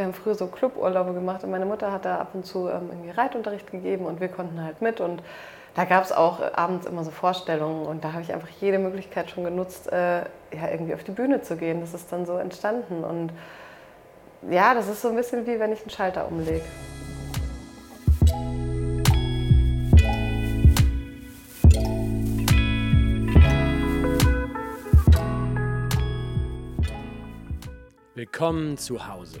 wir haben früher so Cluburlaube gemacht und meine Mutter hat da ab und zu ähm, irgendwie Reitunterricht gegeben und wir konnten halt mit und da gab es auch abends immer so Vorstellungen und da habe ich einfach jede Möglichkeit schon genutzt, äh, ja, irgendwie auf die Bühne zu gehen. Das ist dann so entstanden und ja, das ist so ein bisschen wie wenn ich einen Schalter umlege. Willkommen zu Hause,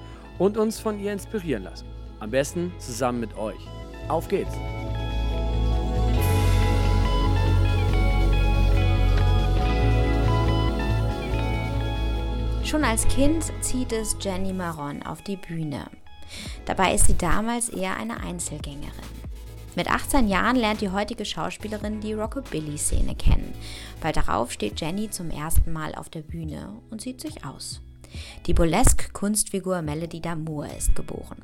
und uns von ihr inspirieren lassen. Am besten zusammen mit euch. Auf geht's! Schon als Kind zieht es Jenny Maron auf die Bühne. Dabei ist sie damals eher eine Einzelgängerin. Mit 18 Jahren lernt die heutige Schauspielerin die Rockabilly-Szene kennen. Bald darauf steht Jenny zum ersten Mal auf der Bühne und sieht sich aus. Die Burlesque-Kunstfigur Melody Damour ist geboren.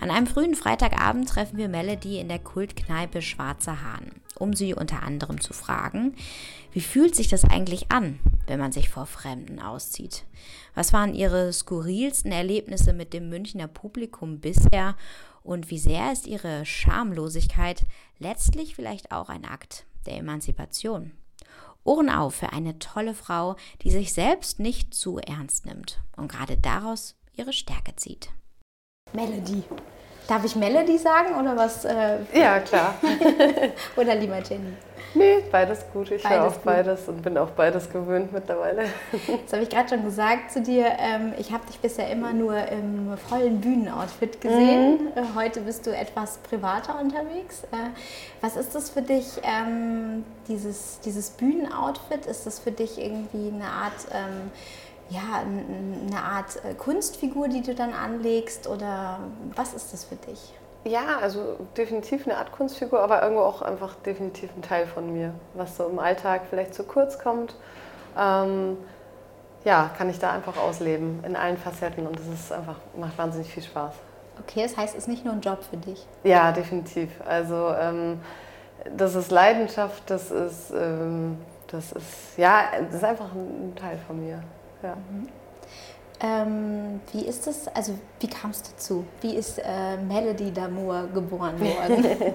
An einem frühen Freitagabend treffen wir Melody in der Kultkneipe Schwarzer Hahn, um sie unter anderem zu fragen, wie fühlt sich das eigentlich an, wenn man sich vor Fremden auszieht? Was waren ihre skurrilsten Erlebnisse mit dem Münchner Publikum bisher und wie sehr ist ihre Schamlosigkeit letztlich vielleicht auch ein Akt der Emanzipation? Ohren auf für eine tolle Frau, die sich selbst nicht zu ernst nimmt und gerade daraus ihre Stärke zieht. Melody. Darf ich Melody sagen oder was? Äh, ja, klar. oder lieber Jenny? Nee, beides gut. Ich höre auf beides und bin auch beides gewöhnt mittlerweile. Das habe ich gerade schon gesagt zu dir. Ähm, ich habe dich bisher immer nur im vollen Bühnenoutfit gesehen. Mhm. Äh, heute bist du etwas privater unterwegs. Äh, was ist das für dich, ähm, dieses, dieses Bühnenoutfit? Ist das für dich irgendwie eine Art ähm, ja, eine Art äh, Kunstfigur, die du dann anlegst oder was ist das für dich? Ja, also definitiv eine Art Kunstfigur, aber irgendwo auch einfach definitiv ein Teil von mir, was so im Alltag vielleicht zu kurz kommt. Ähm, ja, kann ich da einfach ausleben in allen Facetten und das ist einfach, macht wahnsinnig viel Spaß. Okay, das heißt, es ist nicht nur ein Job für dich? Ja, definitiv. Also ähm, das ist Leidenschaft, das ist, ähm, das ist, ja, das ist einfach ein Teil von mir. Ja. Mhm. Ähm, wie ist es, also wie kam es dazu? Wie ist äh, Melody Damour geboren worden?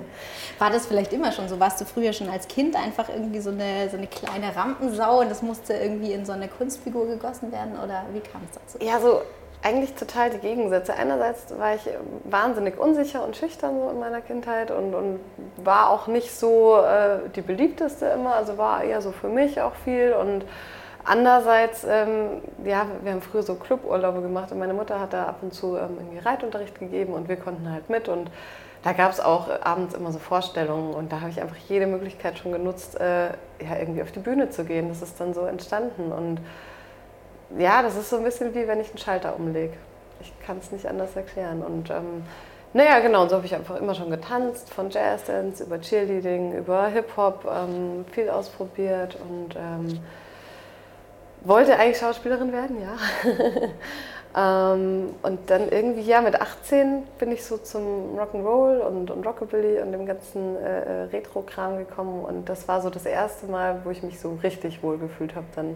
War das vielleicht immer schon so? Warst du früher schon als Kind einfach irgendwie so eine, so eine kleine Rampensau und das musste irgendwie in so eine Kunstfigur gegossen werden oder wie kam es dazu? Ja, so eigentlich total die Gegensätze. Einerseits war ich wahnsinnig unsicher und schüchtern so in meiner Kindheit und, und war auch nicht so äh, die beliebteste immer, also war eher so für mich auch viel und Andererseits, ähm, ja, wir haben früher so Cluburlaube gemacht und meine Mutter hat da ab und zu ähm, irgendwie Reitunterricht gegeben und wir konnten halt mit und da gab es auch abends immer so Vorstellungen und da habe ich einfach jede Möglichkeit schon genutzt, äh, ja, irgendwie auf die Bühne zu gehen. Das ist dann so entstanden und ja, das ist so ein bisschen wie wenn ich einen Schalter umlege. Ich kann es nicht anders erklären und ähm, naja, genau, und so habe ich einfach immer schon getanzt, von Jazzdance über Cheerleading, über Hip-Hop, ähm, viel ausprobiert und ähm, wollte eigentlich Schauspielerin werden, ja. ähm, und dann irgendwie, ja, mit 18 bin ich so zum Rock'n'Roll und, und Rockabilly und dem ganzen äh, äh, Retro-Kram gekommen. Und das war so das erste Mal, wo ich mich so richtig wohl gefühlt habe. Dann,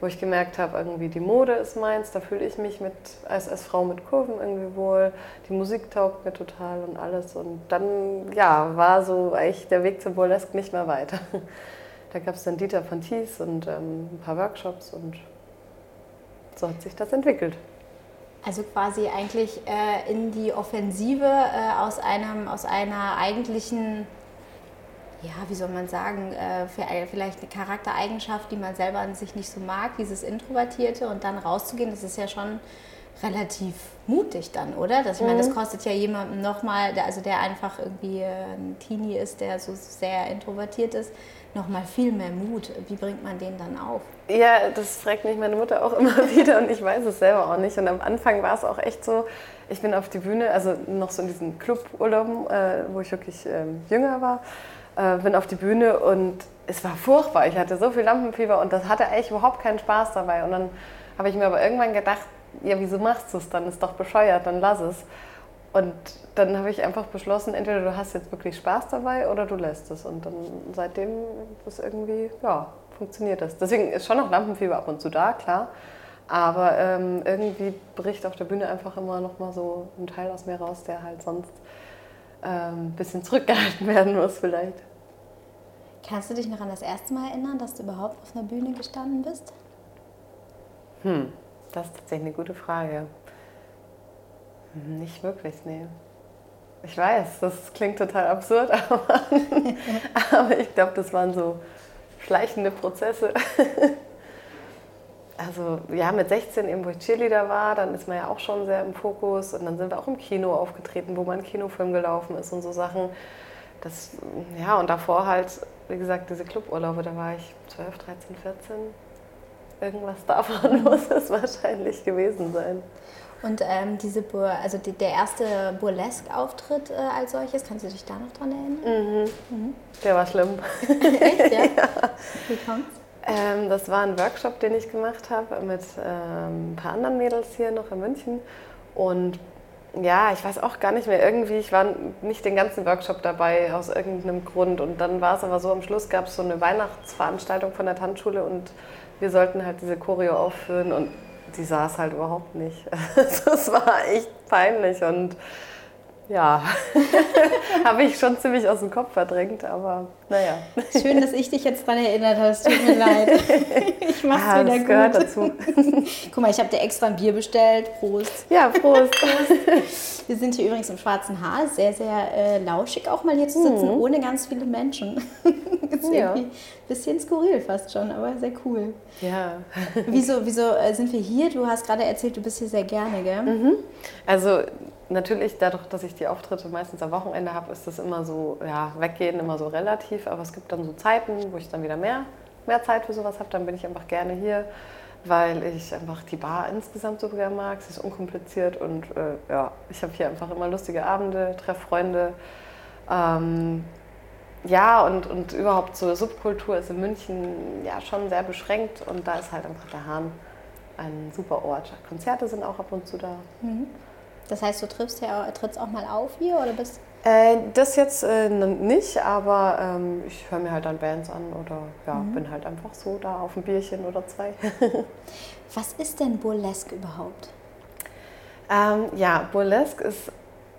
wo ich gemerkt habe, irgendwie die Mode ist meins, da fühle ich mich mit, als, als Frau mit Kurven irgendwie wohl. Die Musik taugt mir total und alles. Und dann, ja, war so eigentlich der Weg zum Burlesque nicht mehr weiter. Da gab es dann Dieter von Thies und ähm, ein paar Workshops und so hat sich das entwickelt. Also quasi eigentlich äh, in die Offensive äh, aus, einem, aus einer eigentlichen, ja, wie soll man sagen, äh, vielleicht eine Charaktereigenschaft, die man selber an sich nicht so mag, dieses Introvertierte und dann rauszugehen, das ist ja schon relativ mutig dann, oder? Das, ich meine, das mhm. kostet ja jemandem nochmal, also der einfach irgendwie ein Teenie ist, der so sehr introvertiert ist, nochmal viel mehr Mut. Wie bringt man den dann auf? Ja, das fragt mich meine Mutter auch immer wieder und ich weiß es selber auch nicht. Und am Anfang war es auch echt so, ich bin auf die Bühne, also noch so in diesen Cluburlauben, äh, wo ich wirklich ähm, jünger war, äh, bin auf die Bühne und es war furchtbar. Ich hatte so viel Lampenfieber und das hatte eigentlich überhaupt keinen Spaß dabei. Und dann habe ich mir aber irgendwann gedacht, ja, wieso machst du es dann? Ist doch bescheuert, dann lass es. Und dann habe ich einfach beschlossen, entweder du hast jetzt wirklich Spaß dabei oder du lässt es. Und dann seitdem ist irgendwie, ja, funktioniert das. Deswegen ist schon noch Lampenfieber ab und zu da, klar. Aber ähm, irgendwie bricht auf der Bühne einfach immer noch mal so ein Teil aus mir raus, der halt sonst ähm, ein bisschen zurückgehalten werden muss vielleicht. Kannst du dich noch an das erste Mal erinnern, dass du überhaupt auf einer Bühne gestanden bist? Hm, das ist tatsächlich eine gute Frage. Nicht wirklich, nee. Ich weiß, das klingt total absurd, aber, aber ich glaube, das waren so schleichende Prozesse. Also ja, mit 16 eben, wo ich Cheerleader war, dann ist man ja auch schon sehr im Fokus und dann sind wir auch im Kino aufgetreten, wo mein Kinofilm gelaufen ist und so Sachen. Das, ja, und davor halt, wie gesagt, diese Cluburlaube, da war ich 12, 13, 14. Irgendwas davon muss es wahrscheinlich gewesen sein. Und ähm, diese Bur also die, der erste Burlesque-Auftritt äh, als solches, kannst du dich da noch dran erinnern? Mhm. Mhm. Der war schlimm. Echt, ja? ja. Wie kommt's? Ähm, das war ein Workshop, den ich gemacht habe mit ähm, ein paar anderen Mädels hier noch in München. Und ja, ich weiß auch gar nicht mehr, irgendwie, ich war nicht den ganzen Workshop dabei aus irgendeinem Grund. Und dann war es aber so, am Schluss gab es so eine Weihnachtsveranstaltung von der Tanzschule und wir sollten halt diese Choreo aufführen und die saß halt überhaupt nicht. Das war echt peinlich und ja, habe ich schon ziemlich aus dem Kopf verdrängt, aber naja. Schön, dass ich dich jetzt daran erinnert hast. Tut mir leid. Ich mach's ah, wieder das gut. gehört dazu. Guck mal, ich habe dir extra ein Bier bestellt. Prost. Ja, Prost. Prost. Wir sind hier übrigens im Schwarzen Haar. Sehr, sehr äh, lauschig auch mal hier zu sitzen, mhm. ohne ganz viele Menschen. ist ja. irgendwie ein bisschen skurril fast schon, aber sehr cool. Ja. wieso, wieso äh, sind wir hier? Du hast gerade erzählt, du bist hier sehr gerne, gell? Mhm. Also natürlich, dadurch, dass ich die Auftritte meistens am Wochenende habe, ist das immer so, ja, weggehen immer so relativ. Aber es gibt dann so Zeiten, wo ich dann wieder mehr, mehr Zeit für sowas habe. Dann bin ich einfach gerne hier, weil ich einfach die Bar insgesamt so gerne mag. Sie ist unkompliziert und äh, ja, ich habe hier einfach immer lustige Abende, treffe Freunde. Ähm, ja, und, und überhaupt so Subkultur ist in München ja schon sehr beschränkt und da ist halt einfach der Hahn ein super Ort. Konzerte sind auch ab und zu da. Mhm. Das heißt, du triffst ja, trittst auch mal auf hier oder bist äh, das jetzt äh, nicht, aber ähm, ich höre mir halt dann Bands an oder ja, mhm. bin halt einfach so da auf ein Bierchen oder zwei. Was ist denn Burlesque überhaupt? Ähm, ja, Burlesque ist,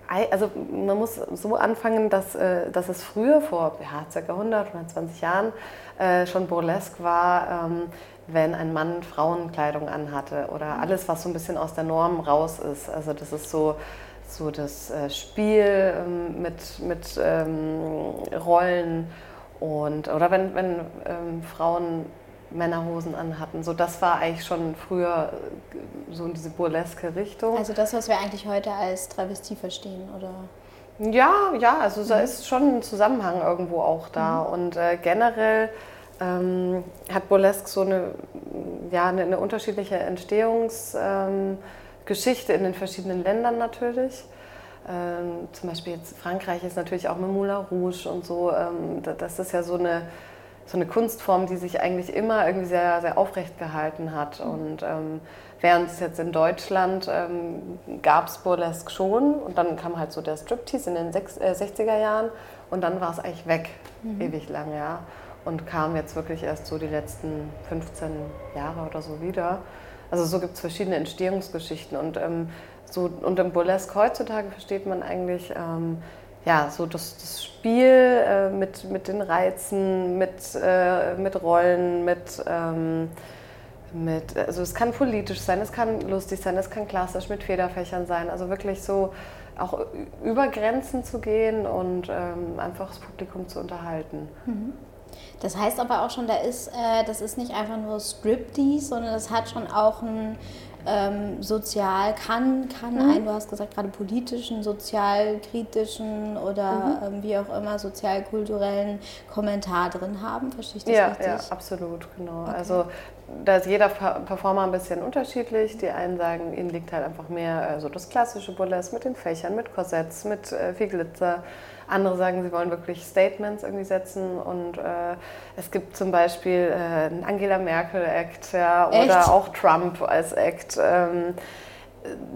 also man muss so anfangen, dass, äh, dass es früher, vor ja, ca. 100, 120 Jahren, äh, schon Burlesque war. Ähm, wenn ein Mann Frauenkleidung anhatte oder alles, was so ein bisschen aus der Norm raus ist. Also das ist so, so das äh, Spiel ähm, mit, mit ähm, Rollen und oder wenn, wenn Frauen Männerhosen anhatten. So, das war eigentlich schon früher äh, so in diese burleske Richtung. Also das, was wir eigentlich heute als Travestie verstehen, oder? Ja, ja, also mhm. da ist schon ein Zusammenhang irgendwo auch da. Mhm. Und äh, generell ähm, hat Burlesque so eine, ja, eine, eine unterschiedliche Entstehungsgeschichte ähm, in den verschiedenen Ländern natürlich. Ähm, zum Beispiel jetzt Frankreich ist natürlich auch mit Moulin Rouge und so. Ähm, das ist ja so eine, so eine Kunstform, die sich eigentlich immer irgendwie sehr, sehr aufrecht gehalten hat. Mhm. Und ähm, während es jetzt in Deutschland ähm, gab es Burlesque schon und dann kam halt so der Striptease in den sechs, äh, 60er Jahren und dann war es eigentlich weg, mhm. ewig lang, ja und kam jetzt wirklich erst so die letzten 15 Jahre oder so wieder. Also so gibt es verschiedene Entstehungsgeschichten und ähm, so und im Burlesque heutzutage versteht man eigentlich ähm, ja so das, das Spiel äh, mit, mit den Reizen, mit, äh, mit Rollen, mit ähm, mit, also es kann politisch sein, es kann lustig sein, es kann klassisch mit Federfächern sein. Also wirklich so auch über Grenzen zu gehen und ähm, einfach das Publikum zu unterhalten. Mhm. Das heißt aber auch schon, da ist, äh, das ist nicht einfach nur Striptease, sondern das hat schon auch einen ähm, sozial kann, kann mhm. ein, du hast gesagt, gerade politischen, sozialkritischen oder mhm. ähm, wie auch immer sozialkulturellen Kommentar drin haben. Verstehe ich das ja, richtig? Ja, absolut, genau. Okay. Also da ist jeder Performer ein bisschen unterschiedlich. Die einen sagen, ihnen liegt halt einfach mehr äh, so das klassische Burlesque mit den Fächern, mit Korsetts, mit äh, viel Glitzer. Andere sagen, sie wollen wirklich Statements irgendwie setzen und äh, es gibt zum Beispiel äh, einen Angela Merkel-Act ja, oder auch Trump als Act. Ähm,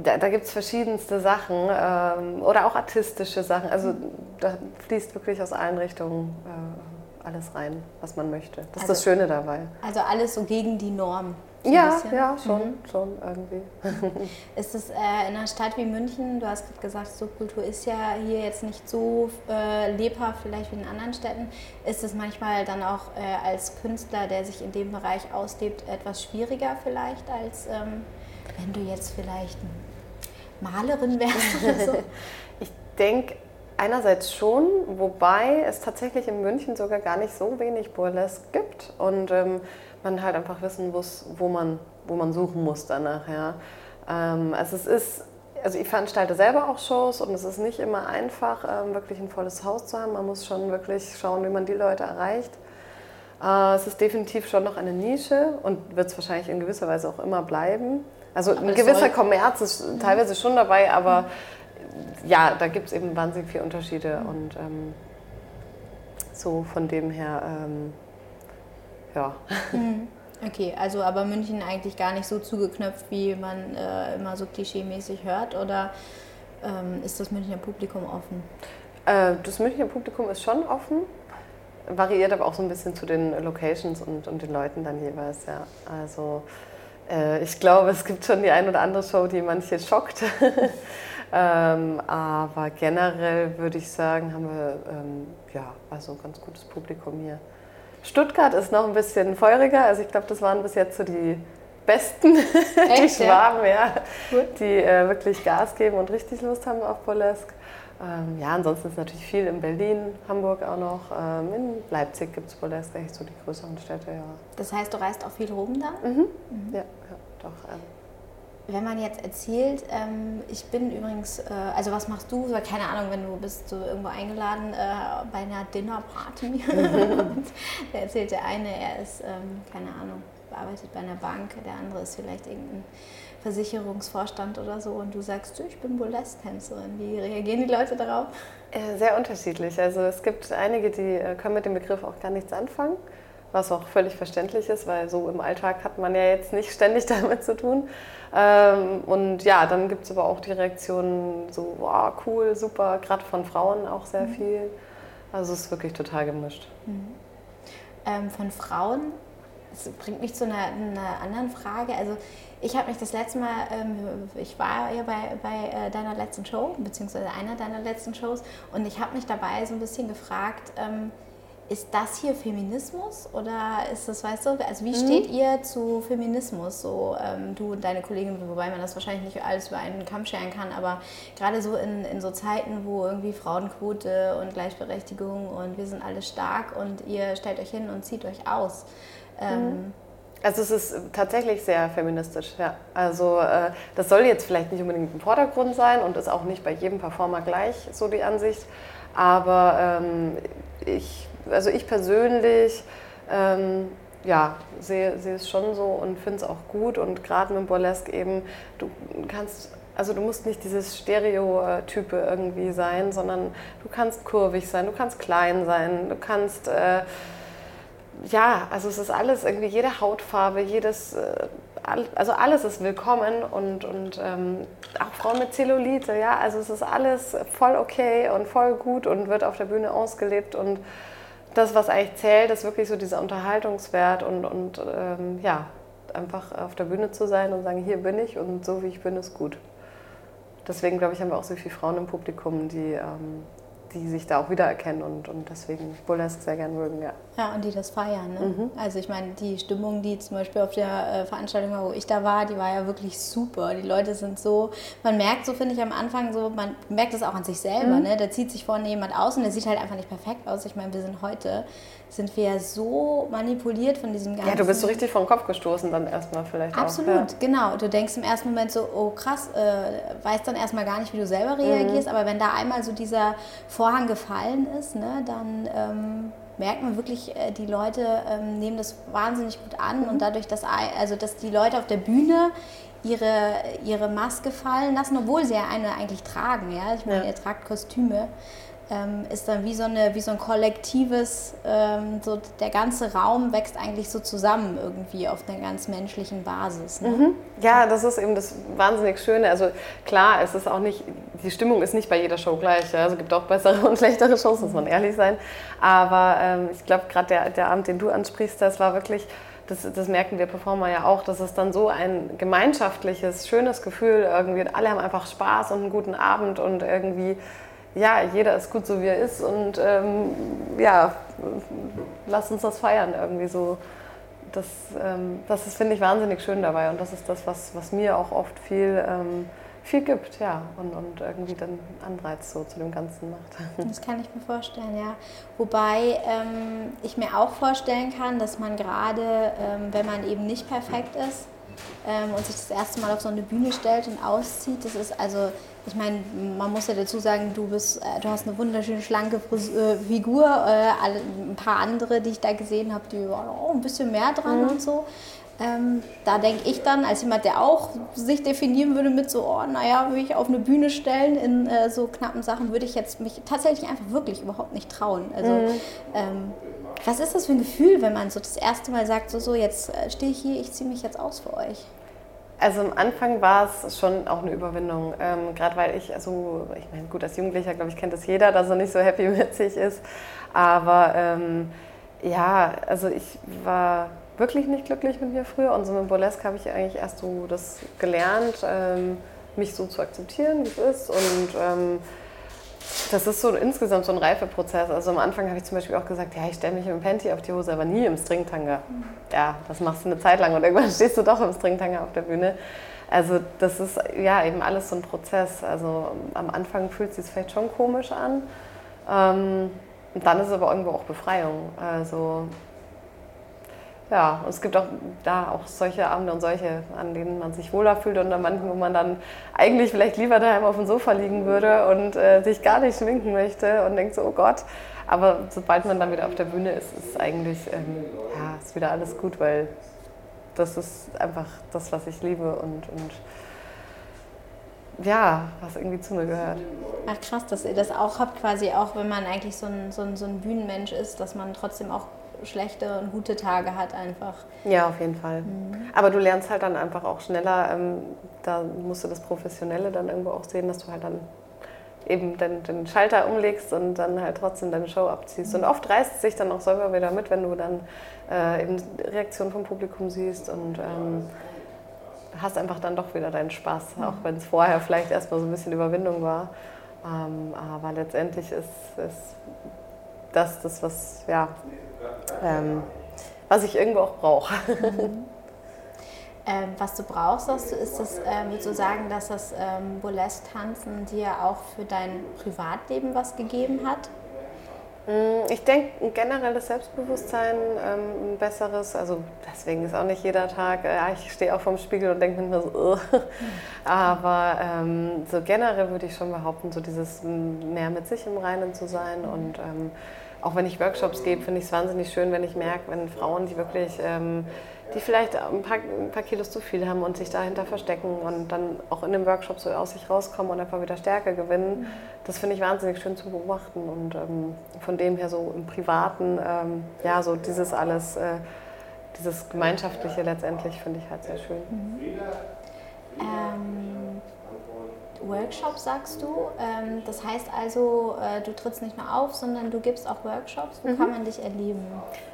da, da gibt es verschiedenste Sachen ähm, oder auch artistische Sachen. Also da fließt wirklich aus allen Richtungen äh, alles rein, was man möchte. Das also, ist das Schöne dabei. Also alles so gegen die Norm. So ja, ja, schon, mhm. schon irgendwie. ist es äh, in einer Stadt wie München, du hast gerade gesagt, Subkultur ist ja hier jetzt nicht so äh, lebhaft vielleicht wie in anderen Städten, ist es manchmal dann auch äh, als Künstler, der sich in dem Bereich auslebt, etwas schwieriger vielleicht, als ähm, wenn du jetzt vielleicht Malerin wärst oder so? ich denke, Einerseits schon, wobei es tatsächlich in München sogar gar nicht so wenig Burlesque gibt. Und ähm, man halt einfach wissen muss, wo man, wo man suchen muss danach. Ja. Ähm, also es ist, also ich veranstalte selber auch Shows und es ist nicht immer einfach, ähm, wirklich ein volles Haus zu haben. Man muss schon wirklich schauen, wie man die Leute erreicht. Äh, es ist definitiv schon noch eine Nische und wird es wahrscheinlich in gewisser Weise auch immer bleiben. Also aber ein gewisser Kommerz ist mhm. teilweise schon dabei, aber mhm. ja, da gibt es eben wahnsinnig viele Unterschiede mhm. und ähm, so von dem her ähm, ja. Mhm. Okay, also aber München eigentlich gar nicht so zugeknöpft, wie man äh, immer so klischeemäßig hört, oder ähm, ist das Münchner Publikum offen? Äh, das Münchner Publikum ist schon offen, variiert aber auch so ein bisschen zu den Locations und, und den Leuten dann jeweils, ja. Also äh, ich glaube, es gibt schon die ein oder andere Show, die manche schockt. ähm, aber generell würde ich sagen, haben wir ähm, ja, also ein ganz gutes Publikum hier. Stuttgart ist noch ein bisschen feuriger. Also ich glaube, das waren bis jetzt so die Besten, Echt, die Schwaben, ja, ja die äh, wirklich Gas geben und richtig Lust haben auf Burlesque. Ähm, ja, ansonsten ist natürlich viel in Berlin, Hamburg auch noch. Ähm, in Leipzig gibt es Burlesque, so die größeren Städte, ja. Das heißt, du reist auch viel rum dann? Mhm. Mhm. Ja, ja, doch. Ähm. Wenn man jetzt erzählt, ähm, ich bin übrigens, äh, also was machst du? Keine Ahnung, wenn du bist so irgendwo eingeladen äh, bei einer Dinnerparty da erzählt der eine, er ist, ähm, keine Ahnung, arbeitet bei einer Bank, der andere ist vielleicht irgendein Versicherungsvorstand oder so und du sagst, ich bin Burlesque-Tänzerin. Wie reagieren die Leute darauf? Äh, sehr unterschiedlich. Also es gibt einige, die äh, können mit dem Begriff auch gar nichts anfangen was auch völlig verständlich ist, weil so im Alltag hat man ja jetzt nicht ständig damit zu tun. Ähm, und ja, dann gibt es aber auch die Reaktionen so, wow, cool, super, gerade von Frauen auch sehr mhm. viel. Also es ist wirklich total gemischt. Mhm. Ähm, von Frauen, das bringt mich zu einer, einer anderen Frage. Also ich habe mich das letzte Mal, ähm, ich war ja bei, bei äh, deiner letzten Show, beziehungsweise einer deiner letzten Shows, und ich habe mich dabei so ein bisschen gefragt, ähm, ist das hier Feminismus oder ist das, weißt du, also wie mhm. steht ihr zu Feminismus, so ähm, du und deine Kollegin, wobei man das wahrscheinlich nicht alles über einen Kamm scheren kann, aber gerade so in, in so Zeiten, wo irgendwie Frauenquote und Gleichberechtigung und wir sind alle stark und ihr stellt euch hin und zieht euch aus. Ähm, mhm. Also es ist tatsächlich sehr feministisch, ja. Also äh, das soll jetzt vielleicht nicht unbedingt im Vordergrund sein und ist auch nicht bei jedem Performer gleich so die Ansicht. Aber ähm, ich also ich persönlich ähm, ja, sehe, sehe es schon so und finde es auch gut. Und gerade mit Burlesque eben, du kannst, also du musst nicht dieses Stereotype irgendwie sein, sondern du kannst kurvig sein, du kannst klein sein, du kannst, äh, ja, also es ist alles irgendwie, jede Hautfarbe, jedes, äh, also alles ist willkommen und, und ähm, auch Frauen mit Zellulite, ja, also es ist alles voll okay und voll gut und wird auf der Bühne ausgelebt und das, was eigentlich zählt, ist wirklich so dieser Unterhaltungswert und, und ähm, ja, einfach auf der Bühne zu sein und sagen, hier bin ich und so wie ich bin, ist gut. Deswegen glaube ich, haben wir auch so viele Frauen im Publikum, die, ähm, die sich da auch wiedererkennen und, und deswegen Burlesque sehr gern mögen, ja. Ja, und die das feiern. Ne? Mhm. Also ich meine, die Stimmung, die zum Beispiel auf der äh, Veranstaltung war, wo ich da war, die war ja wirklich super. Die Leute sind so, man merkt so, finde ich, am Anfang so, man merkt es auch an sich selber, mhm. ne? Da zieht sich vorne jemand aus und der sieht halt einfach nicht perfekt aus. Ich meine, wir sind heute sind wir ja so manipuliert von diesem ganzen. Ja, du bist so richtig vom Kopf gestoßen dann erstmal vielleicht. Absolut, auch, ja. genau. Du denkst im ersten Moment so, oh krass, äh, weißt dann erstmal gar nicht, wie du selber reagierst, mhm. aber wenn da einmal so dieser Vorhang gefallen ist, ne, dann ähm, merkt man wirklich, äh, die Leute ähm, nehmen das wahnsinnig gut an mhm. und dadurch, dass, also, dass die Leute auf der Bühne ihre, ihre Maske fallen lassen, obwohl sie ja eine eigentlich tragen. Ja? Ich meine, ja. ihr tragt Kostüme ähm, ist dann wie so, eine, wie so ein kollektives, ähm, so der ganze Raum wächst eigentlich so zusammen irgendwie auf einer ganz menschlichen Basis. Ne? Mhm. Ja, das ist eben das wahnsinnig Schöne. Also klar, es ist auch nicht, die Stimmung ist nicht bei jeder Show gleich. Ja? Also es gibt auch bessere und schlechtere Shows, muss man ehrlich sein. Aber ähm, ich glaube, gerade der, der Abend, den du ansprichst, das war wirklich das, das, merken wir Performer ja auch, das ist dann so ein gemeinschaftliches, schönes Gefühl irgendwie. Alle haben einfach Spaß und einen guten Abend und irgendwie ja, jeder ist gut so wie er ist und ähm, ja, lass uns das feiern irgendwie so. Das, ähm, das ist, finde ich, wahnsinnig schön dabei und das ist das, was, was mir auch oft viel, ähm, viel gibt, ja, und, und irgendwie dann Anreiz so zu dem Ganzen macht. Das kann ich mir vorstellen, ja. Wobei ähm, ich mir auch vorstellen kann, dass man gerade, ähm, wenn man eben nicht perfekt ist, ähm, und sich das erste Mal auf so eine Bühne stellt und auszieht. Das ist also ich meine, man muss ja dazu sagen, du, bist, äh, du hast eine wunderschöne, schlanke äh, Figur. Äh, ein paar andere, die ich da gesehen habe, die waren auch ein bisschen mehr dran mhm. und so. Ähm, da denke ich dann, als jemand, der auch sich definieren würde mit so, oh, naja, will ich auf eine Bühne stellen in äh, so knappen Sachen, würde ich jetzt mich tatsächlich einfach wirklich überhaupt nicht trauen. Also, mhm. ähm, was ist das für ein Gefühl, wenn man so das erste Mal sagt, so, so jetzt stehe ich hier, ich ziehe mich jetzt aus für euch? Also am Anfang war es schon auch eine Überwindung, ähm, gerade weil ich, also ich meine, gut, als Jugendlicher, glaube ich, kennt das jeder, dass er nicht so happy mit sich ist. Aber ähm, ja, also ich war wirklich nicht glücklich mit mir früher und so mit Burlesque habe ich eigentlich erst so das gelernt, ähm, mich so zu akzeptieren, wie es ist und ähm, das ist so insgesamt so ein Reifeprozess. Also am Anfang habe ich zum Beispiel auch gesagt, ja, ich stelle mich im Panty auf die Hose, aber nie im Stringtanga. Ja, das machst du eine Zeit lang und irgendwann stehst du doch im Stringtanga auf der Bühne. Also das ist ja eben alles so ein Prozess. Also am Anfang fühlt es sich vielleicht schon komisch an. Ähm, und dann ist es aber irgendwo auch Befreiung. Also ja, es gibt auch da auch solche Abende und solche, an denen man sich wohler fühlt und an manchen, wo man dann eigentlich vielleicht lieber daheim auf dem Sofa liegen würde und äh, sich gar nicht schminken möchte und denkt so, oh Gott. Aber sobald man dann wieder auf der Bühne ist, ist eigentlich ähm, ja, ist wieder alles gut, weil das ist einfach das, was ich liebe und, und ja, was irgendwie zu mir gehört. Ach krass, dass ihr das auch habt, quasi auch wenn man eigentlich so ein, so ein, so ein Bühnenmensch ist, dass man trotzdem auch schlechte und gute Tage hat einfach. Ja, auf jeden Fall. Mhm. Aber du lernst halt dann einfach auch schneller, ähm, da musst du das Professionelle dann irgendwo auch sehen, dass du halt dann eben den, den Schalter umlegst und dann halt trotzdem deine Show abziehst. Und oft reißt es sich dann auch selber wieder mit, wenn du dann äh, eben Reaktionen vom Publikum siehst und ähm, hast einfach dann doch wieder deinen Spaß, mhm. auch wenn es vorher vielleicht erstmal so ein bisschen Überwindung war. Ähm, aber letztendlich ist, ist das das, was ja, ähm, was ich irgendwo auch brauche. Ähm, was du brauchst, sagst du, ist das, ähm, würdest du sagen, dass das ähm, Burlesque-Tanzen dir auch für dein Privatleben was gegeben hat? Mm, ich denke, ein generelles Selbstbewusstsein, ähm, ein besseres, also deswegen ist auch nicht jeder Tag, äh, ja, ich stehe auch vorm Spiegel und denke mir so, aber ähm, so generell würde ich schon behaupten, so dieses mehr mit sich im Reinen zu sein und ähm, auch wenn ich Workshops gebe, finde ich es wahnsinnig schön, wenn ich merke, wenn Frauen, die wirklich, ähm, die vielleicht ein paar, ein paar, Kilos zu viel haben und sich dahinter verstecken und dann auch in dem Workshop so aus sich rauskommen und einfach wieder Stärke gewinnen, das finde ich wahnsinnig schön zu beobachten und ähm, von dem her so im Privaten, ähm, ja, so dieses alles, äh, dieses Gemeinschaftliche letztendlich finde ich halt sehr schön. Mhm. Ähm, Workshops, sagst du. Ähm, das heißt also, äh, du trittst nicht nur auf, sondern du gibst auch Workshops. Wo mhm. kann man dich erleben?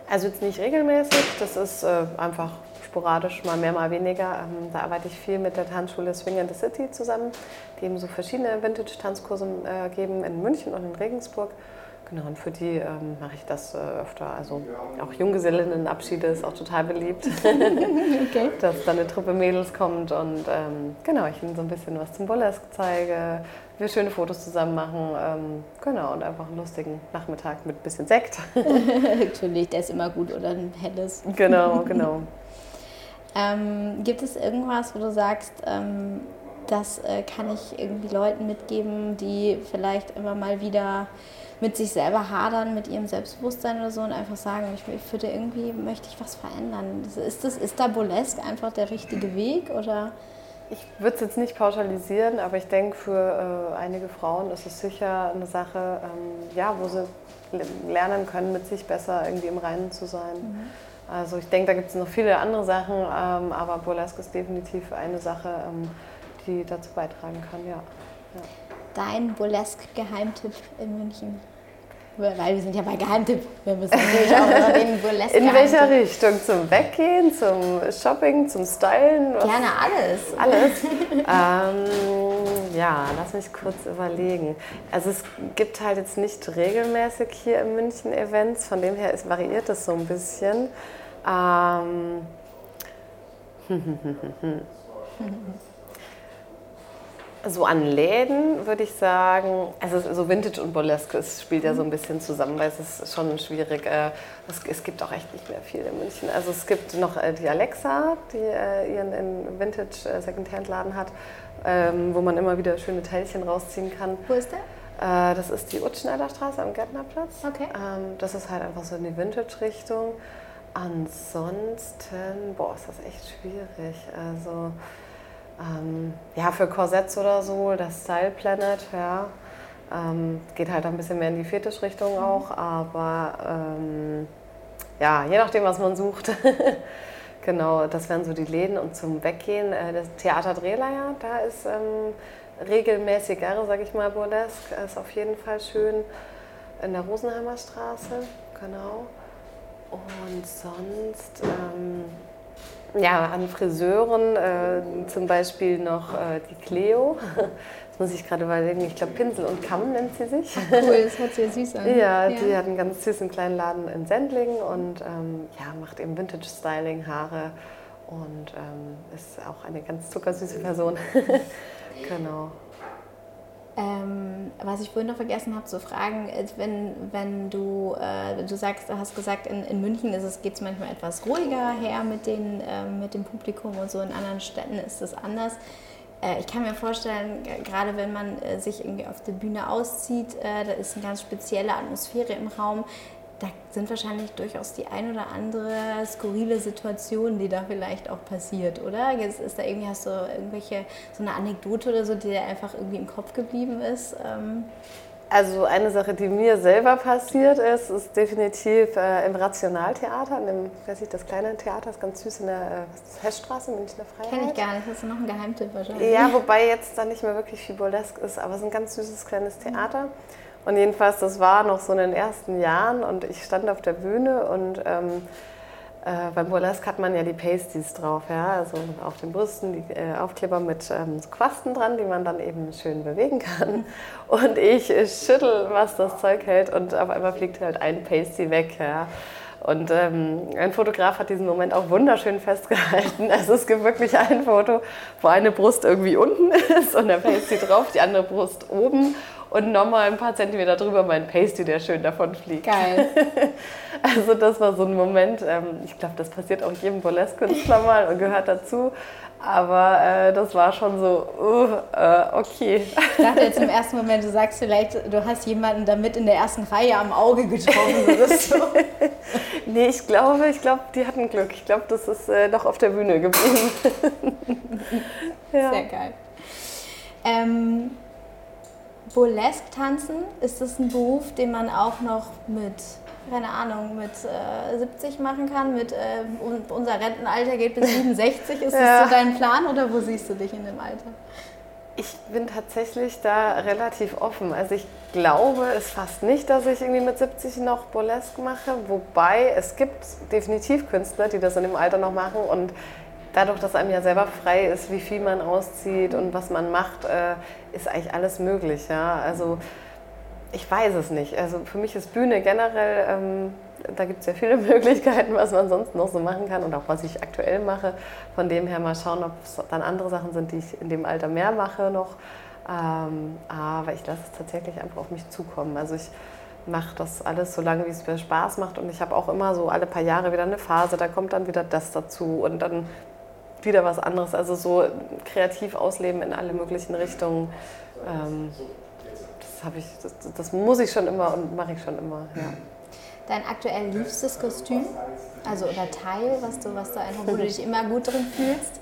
Also jetzt nicht regelmäßig, das ist äh, einfach sporadisch, mal mehr, mal weniger. Ähm, da arbeite ich viel mit der Tanzschule Swing in the City zusammen, die eben so verschiedene Vintage-Tanzkurse äh, geben in München und in Regensburg. Genau, und für die ähm, mache ich das äh, öfter. Also auch Junggesellinnenabschiede ist auch total beliebt, okay. dass dann eine Truppe Mädels kommt und ähm, genau, ich ihnen so ein bisschen was zum Burlesque zeige, wir schöne Fotos zusammen machen, ähm, genau, und einfach einen lustigen Nachmittag mit ein bisschen Sekt. Natürlich, der ist immer gut oder ein helles. Genau, genau. Ähm, gibt es irgendwas, wo du sagst, ähm, das äh, kann ich irgendwie Leuten mitgeben, die vielleicht immer mal wieder mit sich selber hadern, mit ihrem Selbstbewusstsein oder so und einfach sagen, ich, ich würde irgendwie, möchte ich was verändern. Ist, das, ist da Burlesque einfach der richtige Weg oder? Ich würde es jetzt nicht pauschalisieren, aber ich denke, für äh, einige Frauen ist es sicher eine Sache, ähm, ja, wo sie lernen können, mit sich besser irgendwie im Reinen zu sein. Mhm. Also ich denke, da gibt es noch viele andere Sachen, ähm, aber Burlesque ist definitiv eine Sache, ähm, die dazu beitragen kann, ja. ja. Dein Burlesque-Geheimtipp in München? Weil wir sind ja bei Geheimtipp. Wir müssen natürlich auch über den Burlesque. In welcher Richtung? Zum Weggehen, zum Shopping, zum Stylen? Was? Gerne alles. Alles? ähm, ja, lass mich kurz überlegen. Also es gibt halt jetzt nicht regelmäßig hier in München Events, von dem her ist, variiert es so ein bisschen. Ähm, so an Läden würde ich sagen, also so Vintage und Burlesque es spielt ja so ein bisschen zusammen, weil es ist schon schwierig. Äh, es, es gibt auch echt nicht mehr viel in München. Also es gibt noch äh, die Alexa, die äh, ihren Vintage Secondhand-Laden hat, ähm, wo man immer wieder schöne Teilchen rausziehen kann. Wo ist der? Das ist die Utschneider Straße am Gärtnerplatz. Okay. Ähm, das ist halt einfach so in die Vintage-Richtung. Ansonsten, boah, ist das echt schwierig. Also, ähm, ja, für Korsetts oder so, das Style Planet, ja. Ähm, geht halt ein bisschen mehr in die Fetischrichtung mhm. auch, aber ähm, ja, je nachdem, was man sucht. genau, das wären so die Läden und zum Weggehen. Äh, das Theater Drehleier, da ist ähm, regelmäßiger, sage ich mal, Burlesque, ist auf jeden Fall schön in der Rosenheimer Straße, genau. Und sonst, ähm, ja, an Friseuren äh, zum Beispiel noch äh, die Cleo. Das muss ich gerade überlegen. Ich glaube, Pinsel und Kamm nennt sie sich. Cool, das hört sich ja süß an. Ja, ja, die hat einen ganz süßen kleinen Laden in Sendling und ähm, ja, macht eben Vintage-Styling, Haare und ähm, ist auch eine ganz zuckersüße Person. genau. Ähm, was ich vorhin noch vergessen habe zu fragen, ist, wenn, wenn du, äh, du sagst, hast gesagt, in, in München geht es manchmal etwas ruhiger her mit, den, äh, mit dem Publikum und so, in anderen Städten ist es anders. Äh, ich kann mir vorstellen, gerade wenn man äh, sich irgendwie auf der Bühne auszieht, äh, da ist eine ganz spezielle Atmosphäre im Raum da sind wahrscheinlich durchaus die ein oder andere skurrile Situation, die da vielleicht auch passiert, oder? Jetzt ist da irgendwie, hast du irgendwelche, so eine Anekdote oder so, die dir einfach irgendwie im Kopf geblieben ist? Ähm also eine Sache, die mir selber passiert ist, ist definitiv äh, im Rationaltheater, in dem, weiß ich, das kleine Theater, ist ganz süß in der äh, Hessstraße, Münchner Freiheit. Kenn ich gar nicht, hast du noch einen Geheimtipp wahrscheinlich? Ja, wobei jetzt da nicht mehr wirklich viel Burlesque ist, aber es ist ein ganz süßes kleines Theater. Mhm. Und jedenfalls, das war noch so in den ersten Jahren und ich stand auf der Bühne und ähm, äh, beim Burlesque hat man ja die Pasties drauf, ja, also auf den Brüsten die äh, Aufkleber mit ähm, so Quasten dran, die man dann eben schön bewegen kann. Und ich, ich schüttel, was das Zeug hält und auf einmal fliegt halt ein Pasty weg, ja. Und ähm, ein Fotograf hat diesen Moment auch wunderschön festgehalten. Also es gibt wirklich ein Foto, wo eine Brust irgendwie unten ist und der Pasty drauf, die andere Brust oben und nochmal ein paar Zentimeter drüber mein Pasty, der schön davon fliegt. Geil. also das war so ein Moment, ähm, ich glaube, das passiert auch jedem Burlesque-Künstler mal und gehört dazu. Aber äh, das war schon so, uh, äh, okay. Ich dachte jetzt im ersten Moment, du sagst vielleicht, du hast jemanden damit in der ersten Reihe am Auge getroffen. So. nee, ich glaube, ich glaube, die hatten Glück. Ich glaube, das ist äh, doch auf der Bühne geblieben. ja. Sehr geil. Ähm, Burlesque tanzen, ist das ein Beruf, den man auch noch mit, keine Ahnung, mit äh, 70 machen kann? Mit äh, unser Rentenalter geht bis 67. Ist ja. das so dein Plan oder wo siehst du dich in dem Alter? Ich bin tatsächlich da relativ offen. Also ich glaube es fast nicht, dass ich irgendwie mit 70 noch Burlesque mache. Wobei es gibt definitiv Künstler, die das in dem Alter noch machen. Und dadurch, dass einem ja selber frei ist, wie viel man auszieht und was man macht, äh, ist eigentlich alles möglich. Ja? Also ich weiß es nicht. Also für mich ist Bühne generell, ähm, da gibt es ja viele Möglichkeiten, was man sonst noch so machen kann und auch was ich aktuell mache. Von dem her mal schauen, ob es dann andere Sachen sind, die ich in dem Alter mehr mache noch. Ähm, aber ich lasse es tatsächlich einfach auf mich zukommen. Also ich mache das alles so lange, wie es mir Spaß macht und ich habe auch immer so alle paar Jahre wieder eine Phase, da kommt dann wieder das dazu und dann wieder was anderes. Also so kreativ ausleben in alle möglichen Richtungen. Ähm, das, ich, das, das, muss ich schon immer und mache ich schon immer. Ja. Dein aktuell liebstes Kostüm? Also oder Teil, was du, was du einfach, wo du dich immer gut drin fühlst?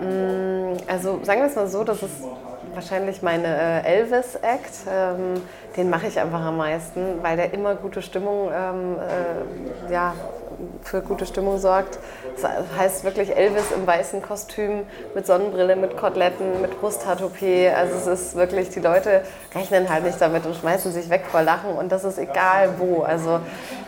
Mm, also sagen wir es mal so, das ist wahrscheinlich meine äh, Elvis-Act. Ähm, den mache ich einfach am meisten, weil der immer gute Stimmung ähm, äh, ja, für gute Stimmung sorgt. Das heißt wirklich Elvis im weißen Kostüm mit Sonnenbrille, mit Koteletten, mit Brusthaartoupet. Also es ist wirklich, die Leute rechnen halt nicht damit und schmeißen sich weg vor Lachen und das ist egal wo. Also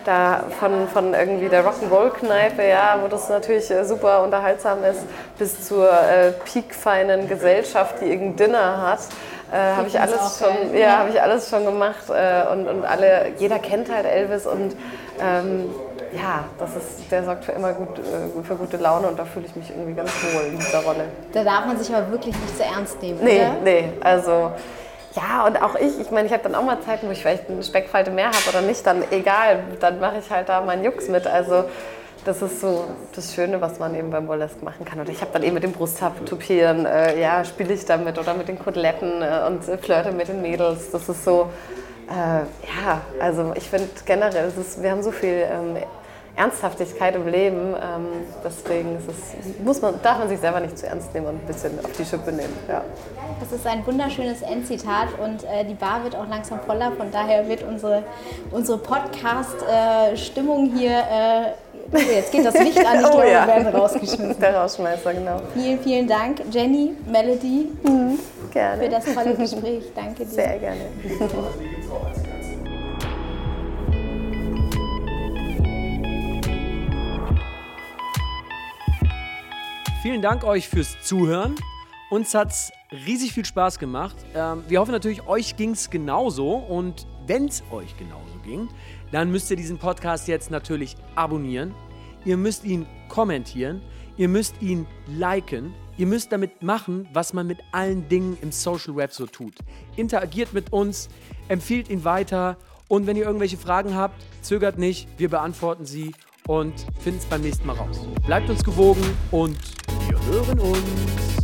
da von, von irgendwie der Rock'n'Roll-Kneipe, ja, wo das natürlich äh, super unterhaltsam ist, bis zur äh, peakfeinen Gesellschaft, die irgendein Dinner hat. Äh, habe ich alles schon, ja, habe ich alles schon gemacht äh, und, und alle, jeder kennt halt Elvis und ähm, ja, das ist, der sorgt für immer gut, äh, für gute Laune und da fühle ich mich irgendwie ganz wohl in dieser Rolle. Da darf man sich aber wirklich nicht zu ernst nehmen, Nee, oder? nee, also ja, und auch ich, ich meine, ich habe dann auch mal Zeiten, wo ich vielleicht eine Speckfalte mehr habe oder nicht, dann egal, dann mache ich halt da meinen Jux mit. Also das ist so das Schöne, was man eben beim Burlesque machen kann. Oder ich habe dann eben mit dem Brusttupieren, äh, ja, spiele ich damit oder mit den Koteletten äh, und äh, flirte mit den Mädels. Das ist so, äh, ja, also ich finde generell, ist, wir haben so viel ähm, Ernsthaftigkeit im Leben. Ähm, deswegen es, muss man, darf man sich selber nicht zu ernst nehmen und ein bisschen auf die Schippe nehmen. Ja. Das ist ein wunderschönes Endzitat und äh, die Bar wird auch langsam voller. Von daher wird unsere, unsere Podcast-Stimmung äh, hier. Äh, oh, jetzt geht das Licht an, ich oh, glaube, ja. wir werden rausgeschmissen. Der Rausschmeißer, genau. Vielen, vielen Dank, Jenny, Melody, mhm, gerne. für das tolle Gespräch. Danke dir. Sehr gerne. Vielen Dank euch fürs Zuhören. Uns hat es riesig viel Spaß gemacht. Ähm, wir hoffen natürlich, euch ging es genauso. Und wenn es euch genauso ging, dann müsst ihr diesen Podcast jetzt natürlich abonnieren. Ihr müsst ihn kommentieren. Ihr müsst ihn liken. Ihr müsst damit machen, was man mit allen Dingen im Social Web so tut. Interagiert mit uns, empfiehlt ihn weiter. Und wenn ihr irgendwelche Fragen habt, zögert nicht, wir beantworten sie und finden es beim nächsten Mal raus. Bleibt uns gewogen und wir hören uns.